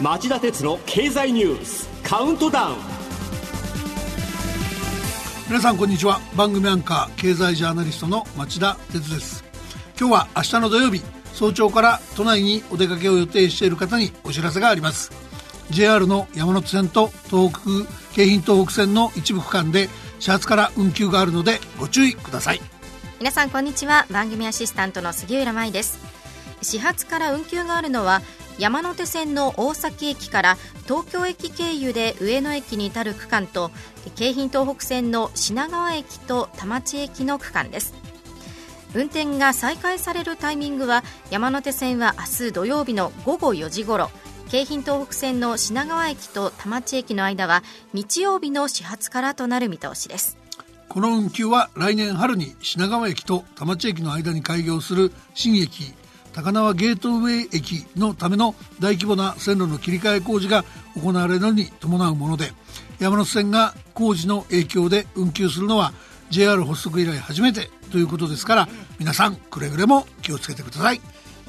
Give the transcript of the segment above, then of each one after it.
町田鉄の経済ニュースカウントダウン。皆さんこんにちは。番組アンカー経済ジャーナリストの町田鉄です。今日は明日の土曜日早朝から都内にお出かけを予定している方にお知らせがあります。JR の山手線と東北京浜東北線の一部区間で始発から運休があるのでご注意ください。皆さんこんにちは。番組アシスタントの杉浦舞です。始発から運休があるのは山手線の大崎駅から東京駅経由で上野駅に至る区間と京浜東北線の品川駅と田町駅の区間です。運転が再開されるタイミングは山手線は明日土曜日の午後4時ごろ京浜東北線の品川駅と田町駅の間は日曜日の始発からとなる見通しです。この運休は来年春に品川駅と田町駅の間に開業する新駅高輪ゲートウェイ駅のための大規模な線路の切り替え工事が行われるのに伴うもので山手線が工事の影響で運休するのは JR 発足以来初めてということですから皆さんくれぐれも気をつけてください。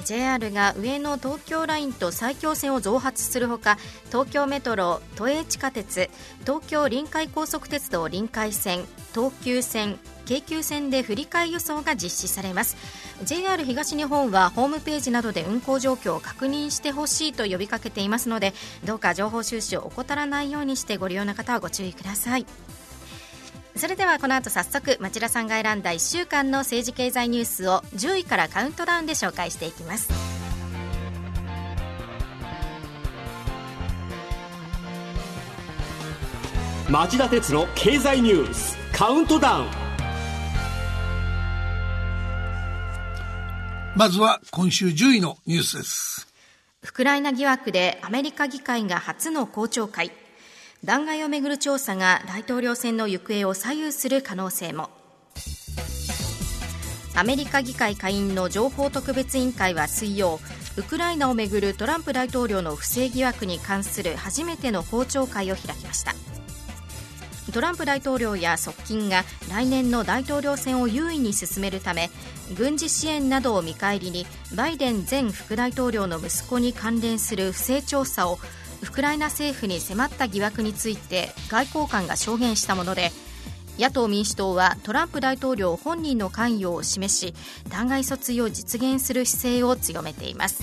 JR が上野東京ラインと埼京線を増発するほか東京メトロ、都営地下鉄東京臨海高速鉄道臨海線東急線京急線で振り替え輸送が実施されます。JR 東日本はホームページなどで運行状況を確認してほしいと呼びかけていますのでどうか情報収集を怠らないようにしてご利用の方はご注意ください。それではこの後早速町田さんが選んだ1週間の政治経済ニュースを10位からカウントダウンで紹介していきます。町田鉄の経済ニュースカウントダウン。まずは今週10位のニュースです。ウクライナ疑惑でアメリカ議会が初の公聴会弾劾をめぐる調査が大統領選の行方を左右する可能性も。アメリカ議会下院の情報特別委員会は水曜ウクライナをめぐるトランプ大統領の不正疑惑に関する初めての公聴会を開きました。トランプ大統領や側近が来年の大統領選を優位に進めるため軍事支援などを見返りにバイデン前副大統領の息子に関連する不正調査をウクライナ政府に迫った疑惑について外交官が証言したもので野党・民主党はトランプ大統領本人の関与を示し弾劾訴追を実現する姿勢を強めています。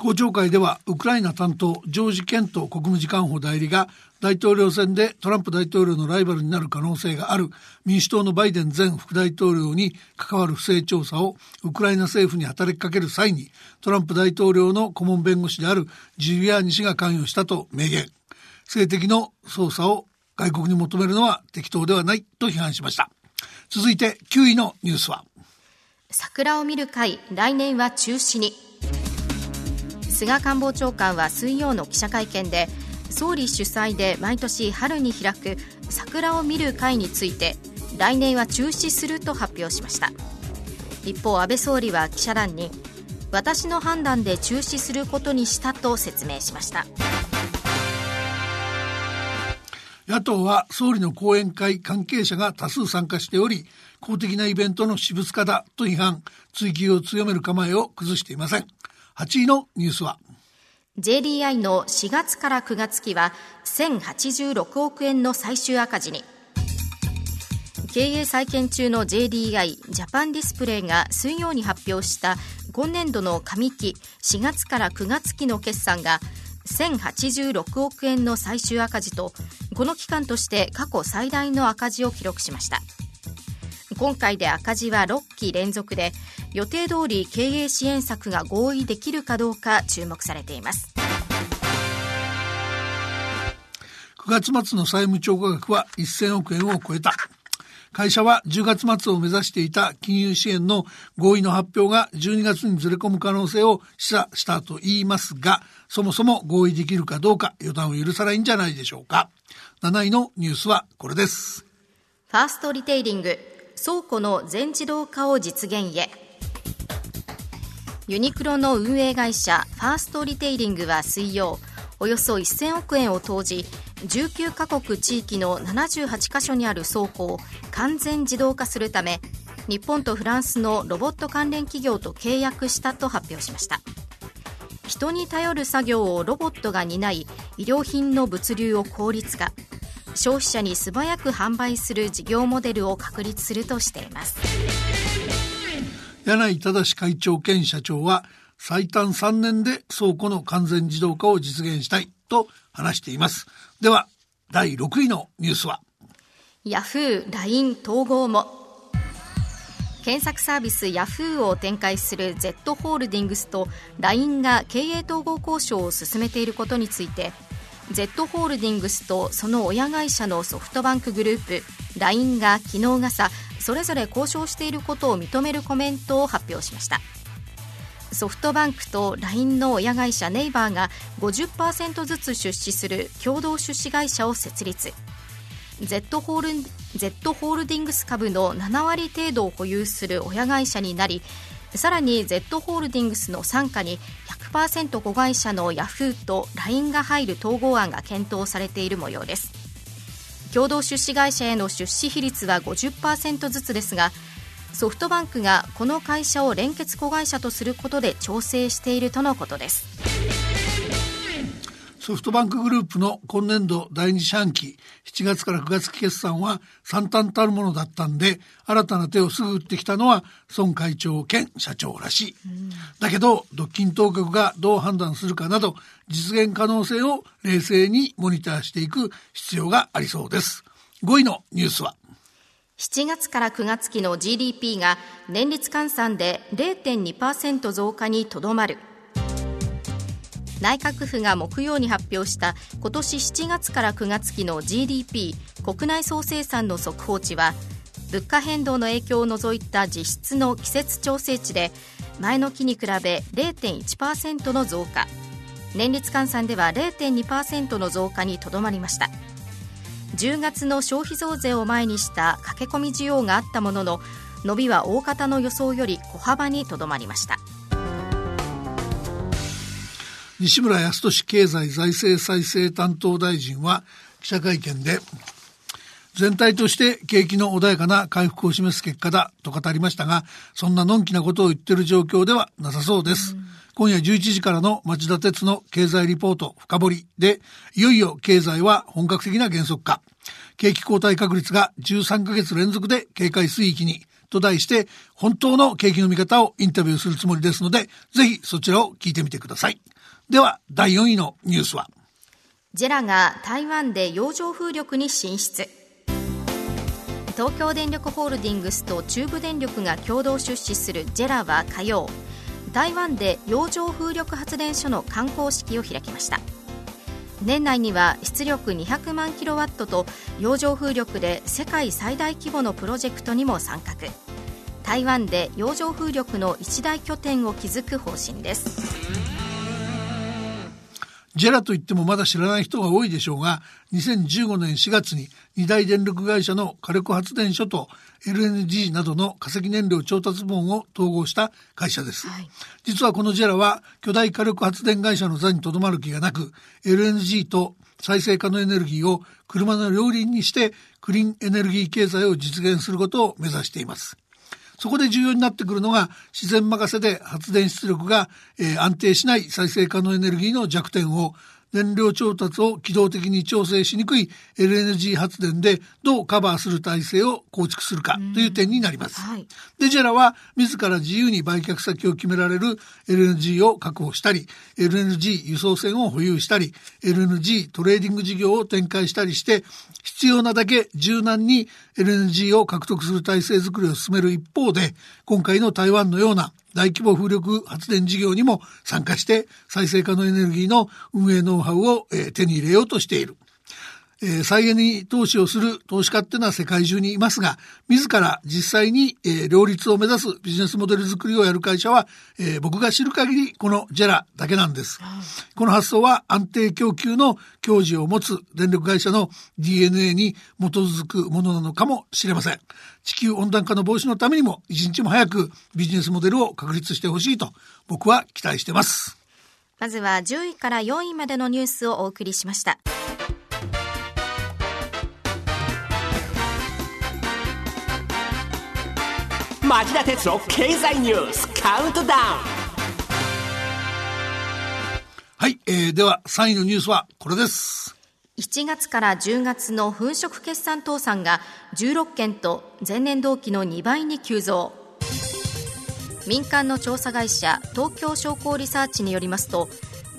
公聴会ではウクライナ担当ジョージ・ケント国務次官補代理が大統領選でトランプ大統領のライバルになる可能性がある民主党のバイデン前副大統領に関わる不正調査をウクライナ政府に働きかける際にトランプ大統領の顧問弁護士であるジュリアーニ氏が関与したと明言。性的の捜査を外国に求めるのは適当ではないと批判しました。続いて9位のニュースは。桜を見る会来年は中止に。菅官房長官は水曜の記者会見で総理主催で毎年春に開く桜を見る会について来年は中止すると発表しました。一方安倍総理は記者団に私の判断で中止することにしたと説明しました。野党は総理の講演会関係者が多数参加しており公的なイベントの私物化だと批判追及を強める構えを崩していません。8位のニュースは。JDI の4月から9月期は1086億円の最終赤字に。経営再建中の JDI ジャパンディスプレイが水曜に発表した今年度の上期4月から9月期の決算が1086億円の最終赤字とこの期間として過去最大の赤字を記録しました。今回で赤字は6期連続で予定通り経営支援策が合意できるかどうか注目されています9月末の債務超過額は1000億円を超えた会社は10月末を目指していた金融支援の合意の発表が12月にずれ込む可能性を示唆したと言いますが、そもそも合意できるかどうか予断を許さないんじゃないでしょうか。7位のニュースはこれです。ファーストリテイリング、倉庫の全自動化を実現へ。ユニクロの運営会社ファーストリテイリングは水曜、およそ1000億円を投じ19カ国地域の78カ所にある倉庫を完全自動化するため日本とフランスのロボット関連企業と契約したと発表しました人に頼る作業をロボットが担い医療品の物流を効率化消費者に素早く販売する事業モデルを確立するとしています。柳井正会長兼社長は最短3年で倉庫の完全自動化を実現したいと話しています。では第6位のニュースは？ヤフー LINE 統合も。検索サービスヤフーを展開する Z ホールディングスと LINE が経営統合交渉を進めていることについて Z ホールディングスとその親会社のソフトバンクグループ。LINE が昨日朝それぞれ交渉していることを認めるコメントを発表しました。ソフトバンクと LINE の親会社ネイバーが50%ずつ出資する共同出資会社を設立。Z ホール Z ホールディングス株の7割程度を保有する親会社になりさらに Z ホールディングスの傘下に6%子会社のヤフーと LINE が入る統合案が検討されている模様です。共同出資会社への出資比率は50%ずつですがソフトバンクがこの会社を連結子会社とすることで調整しているとのことです。ソフトバンクグループの今年度第二四半期7月から9月期決算は惨憺たるものだったんで新たな手をすぐ打ってきたのは孫会長兼社長らしい、だけど独禁当局がどう判断するかなど実現可能性を冷静にモニターしていく必要がありそうです。5位のニュースは？7月から9月期の GDP が年率換算で0.2%増加にとどまる。内閣府が木曜に発表した今年7月から9月期の GDP 国内総生産の速報値は物価変動の影響を除いた実質の季節調整値で前の期に比べ0.1%の増加。年率換算では0.2%の増加にとどまりました。10月の消費増税を前にした駆け込み需要があったものの伸びは大方の予想より小幅にとどまりました。西村康稔経済財政再生担当大臣は記者会見で全体として景気の穏やかな回復を示す結果だと語りましたがそんなのんきなことを言ってる状況ではなさそうです、今夜11時からの町田鉄の経済リポート深掘りでいよいよ経済は本格的な減速化。景気後退確率が13ヶ月連続で警戒水域にと題して本当の景気の見方をインタビューするつもりですのでぜひそちらを聞いてみてください。では第4位のニュースは？ジェラが台湾で洋上風力に進出。東京電力ホールディングスと中部電力が共同出資するジェラは火曜台湾で洋上風力発電所の観光式を開きました。年内には出力200万キロワットと洋上風力で世界最大規模のプロジェクトにも参画。台湾で洋上風力の一大拠点を築く方針です。ジェラといってもまだ知らない人が多いでしょうが、2015年4月に二大電力会社の火力発電所と LNG などの化石燃料調達網を統合した会社です。はい、実はこのジェラは巨大火力発電会社の座にとどまる気がなく、LNG と再生可能エネルギーを車の両輪にしてクリーンエネルギー経済を実現することを目指しています。そこで重要になってくるのが自然任せで発電出力が、えー、安定しない再生可能エネルギーの弱点を燃料調達を機動的に調整しにくい LNG 発電でどうカバーする体制を構築するかという点になります。はい、で JERA は自ら自由に売却先を決められる LNG を確保したり LNG 輸送船を保有したり LNG トレーディング事業を展開したりして必要なだけ柔軟に LNG を獲得する体制づくりを進める一方で今回の台湾のような大規模風力発電事業にも参加して再生可能エネルギーの運営ノウハウを、手に入れようとしている。えー、再エネに投資をする投資家っていうのは世界中にいますが、自ら実際に、えー、両立を目指すビジネスモデル作りをやる会社は、えー、僕が知る限りこのジェラだけなんです。この発想は安定供給の矜持を持つ電力会社の DNA に基づくものなのかもしれません。地球温暖化の防止のためにも一日も早くビジネスモデルを確立してほしいと僕は期待してます。まずは10位から4位までのニュースをお送りしました町田鉄の経済ニュースカウントダウン。はい、えー、では3位のニュースはこれです。7月から10月の粉飾決算倒産が16件と前年同期の2倍に急増。民間の調査会社東京商工リサーチによりますと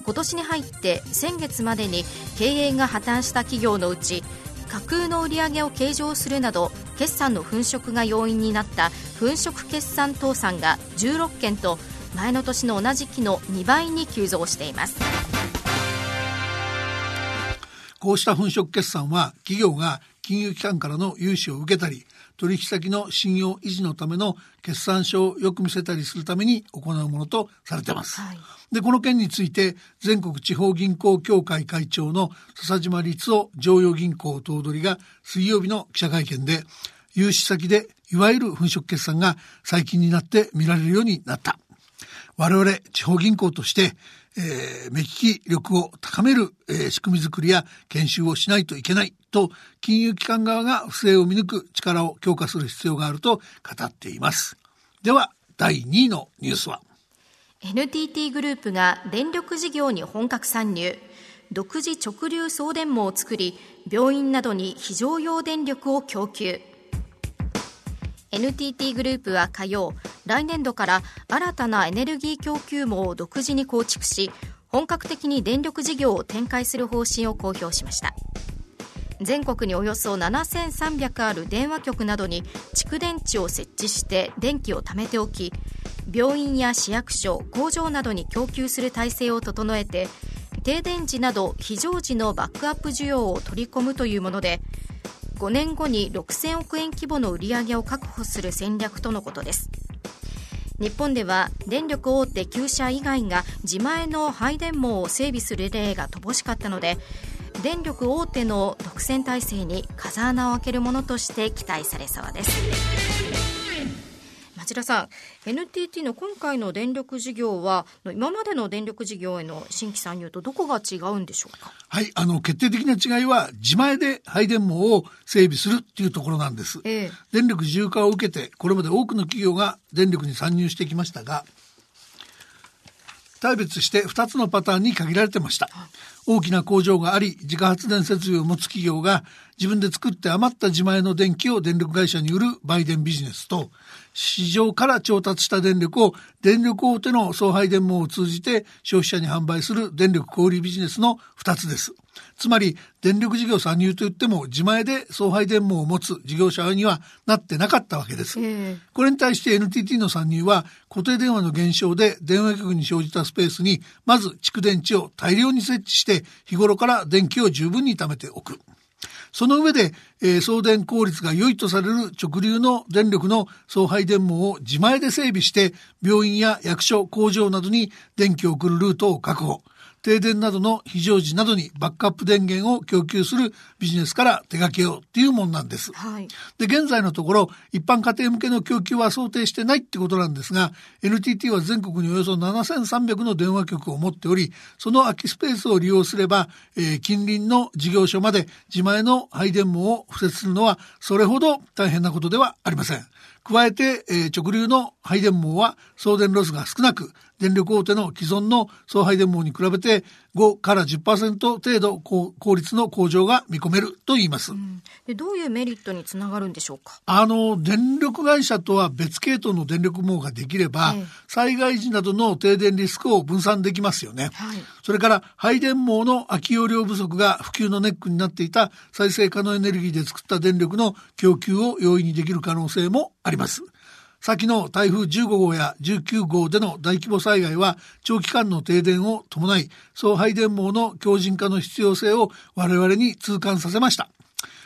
今年に入って先月までに経営が破綻した企業のうち架空の売上を計上するなど決算の粉飾が要因になった粉飾決算倒産が16件と前の年の同じ期の2倍に急増しています。こうした粉飾決算は企業が金融機関からの融資を受けたり取引先の信用維持のための決算書をよく見せたりするために行うものとされています。はい、でこの件について全国地方銀行協会会長の笹島律夫常用銀行頭取が水曜日の記者会見で融資先でいわゆる粉飾決算が最近になって見られるようになった。我々地方銀行としてえー、目利き力を高める、えー、仕組み作りや研修をしないといけないと金融機関側が不正を見抜く力を強化する必要があると語っています。では第2位のニュースは。NTT グループが電力事業に本格参入。独自直流送電網を作り病院などに非常用電力を供給。NTT グループは火曜来年度から新たなエネルギー供給網を独自に構築し本格的に電力事業を展開する方針を公表しました。全国におよそ7300ある電話局などに蓄電池を設置して電気を貯めておき病院や市役所工場などに供給する体制を整えて停電時など非常時のバックアップ需要を取り込むというもので5年後に6000億円規模の売り上げを確保する戦略とのことです。日本では電力大手9社以外が自前の配電網を整備する例が乏しかったので電力大手の独占体制に風穴を開けるものとして期待されそうです。町田さん NTT の今回の電力事業は今までの電力事業への新規参入とどこが違うんでしょうか？はいあの決定的な違いは自前で配電網を整備するっていうところなんです、ええ、電力自由化を受けてこれまで多くの企業が電力に参入してきましたが大別して2つのパターンに限られてました。大きな工場があり、自家発電設備を持つ企業が自分で作って余った自前の電気を電力会社に売る売電ビジネスと、市場から調達した電力を電力大手の送配電網を通じて消費者に販売する電力小売ビジネスの2つです。つまり電力事業参入といっても自前で送配電網を持つ事業者にはなってなかったわけです。これに対して NTT の参入は固定電話の減少で電話局に生じたスペースにまず蓄電池を大量に設置して日頃から電気を十分に貯めておく。その上で、えー、送電効率が良いとされる直流の電力の送配電網を自前で整備して病院や役所工場などに電気を送るルートを確保。停電などの非常時などにバックアップ電源を供給するビジネスから手掛けようっていうもんなんです。はい、で、現在のところ一般家庭向けの供給は想定してないってことなんですが、NTT は全国におよそ7300の電話局を持っており、その空きスペースを利用すれば、えー、近隣の事業所まで自前の配電網を敷設するのはそれほど大変なことではありません。加えて、えー、直流の配電網は送電ロスが少なく、電力大手の既存の送配電網に比べて5から10%程度効率の向上が見込めると言います、うん、でどういうメリットにつながるんでしょうか？あの電力会社とは別系統の電力網ができれば、ええ、災害時などの停電リスクを分散できますよね、はい、それから配電網の空き容量不足が普及のネックになっていた再生可能エネルギーで作った電力の供給を容易にできる可能性もあります先の台風15号や19号での大規模災害は長期間の停電を伴い送配電網の強靭化の必要性を我々に痛感させました。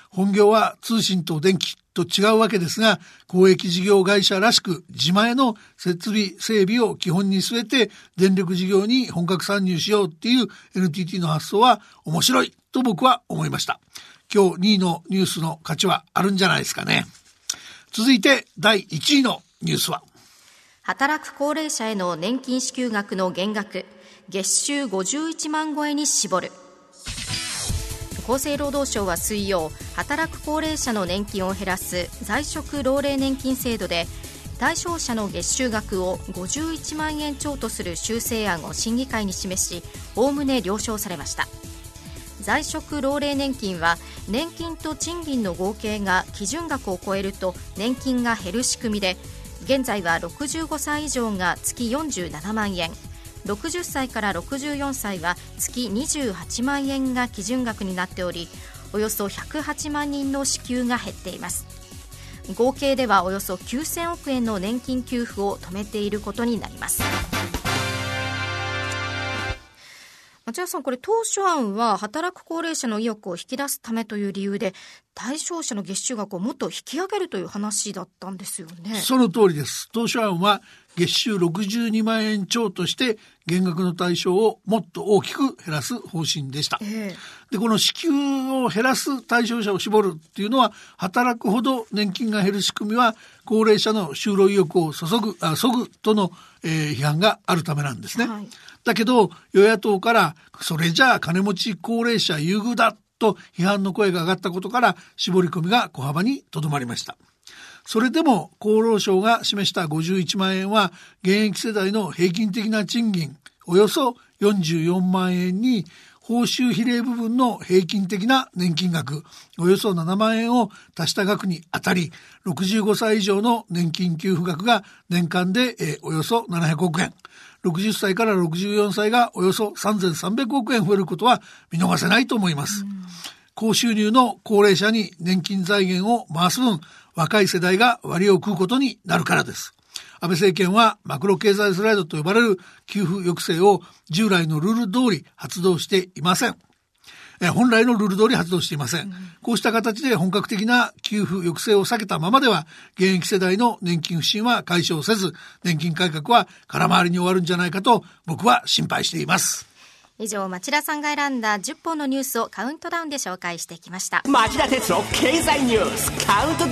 本業は通信と電気と違うわけですが、公益事業会社らしく自前の設備整備を基本に据えて電力事業に本格参入しようっていう NTT の発想は面白いと僕は思いました。今日2位のニュースの価値はあるんじゃないですかね。続いて第1位のニュースは。働く高齢者への年金支給額の減額月収51万超えに絞る。厚生労働省は水曜働く高齢者の年金を減らす在職老齢年金制度で対象者の月収額を51万円超とする修正案を審議会に示しおおむね了承されました。在職老齢年金は年金と賃金の合計が基準額を超えると年金が減る仕組みで現在は65歳以上が月47万円。60歳から64歳は月28万円が基準額になっておりおよそ108万人の支給が減っています。合計ではおよそ9000億円の年金給付を止めていることになります。町田さん、これ当初案は働く高齢者の意欲を引き出すためという理由で、対象者の月収額をもっと引き上げるという話だったんですよね。その通りです。当初案は月収62万円超として減額の対象をもっと大きく減らす方針でした。えー、で、この支給を減らす対象者を絞るっていうのは、働くほど年金が減る仕組みは、高齢者の就労意欲を注ぐ、あ、そぐとの、えー、批判があるためなんですね。はいだけど与野党からそれじゃあ金持ち高齢者優遇だと批判の声が上がったことから絞り込みが小幅にとどまりました。それでも厚労省が示した51万円は現役世代の平均的な賃金およそ44万円に報酬比例部分の平均的な年金額およそ7万円を足した額にあたり65歳以上の年金給付額が年間で、およそ700億円60歳から64歳がおよそ3300億円増えることは見逃せないと思います。高収入の高齢者に年金財源を回す分、若い世代が割を食うことになるからです。安倍政権はマクロ経済スライドと呼ばれる給付抑制を従来のルール通り発動していません。え本来のルール通り発動していません。こうした形で本格的な給付抑制を避けたままでは、現役世代の年金不振は解消せず、年金改革は空回りに終わるんじゃないかと僕は心配しています。以上、町田さんが選んだ10本のニュースをカウントダウンで紹介してきました。町田哲郎経済ニュースカウントダウン。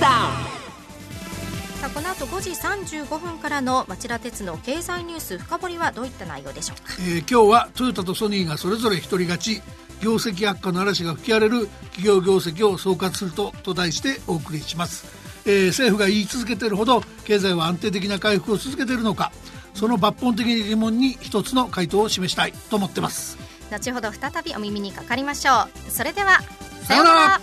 さあこの後5時35分からの町田鉄の経済ニュース深掘りはどういった内容でしょうか、えー、今日はトヨタとソニーがそれぞれ一人勝ち業績悪化の嵐が吹き荒れる企業業績を総括するとと題してお送りします、えー、政府が言い続けているほど経済は安定的な回復を続けているのかその抜本的な疑問に一つの回答を示したいと思ってます。後ほど再びお耳にかかりましょう。それではさようなら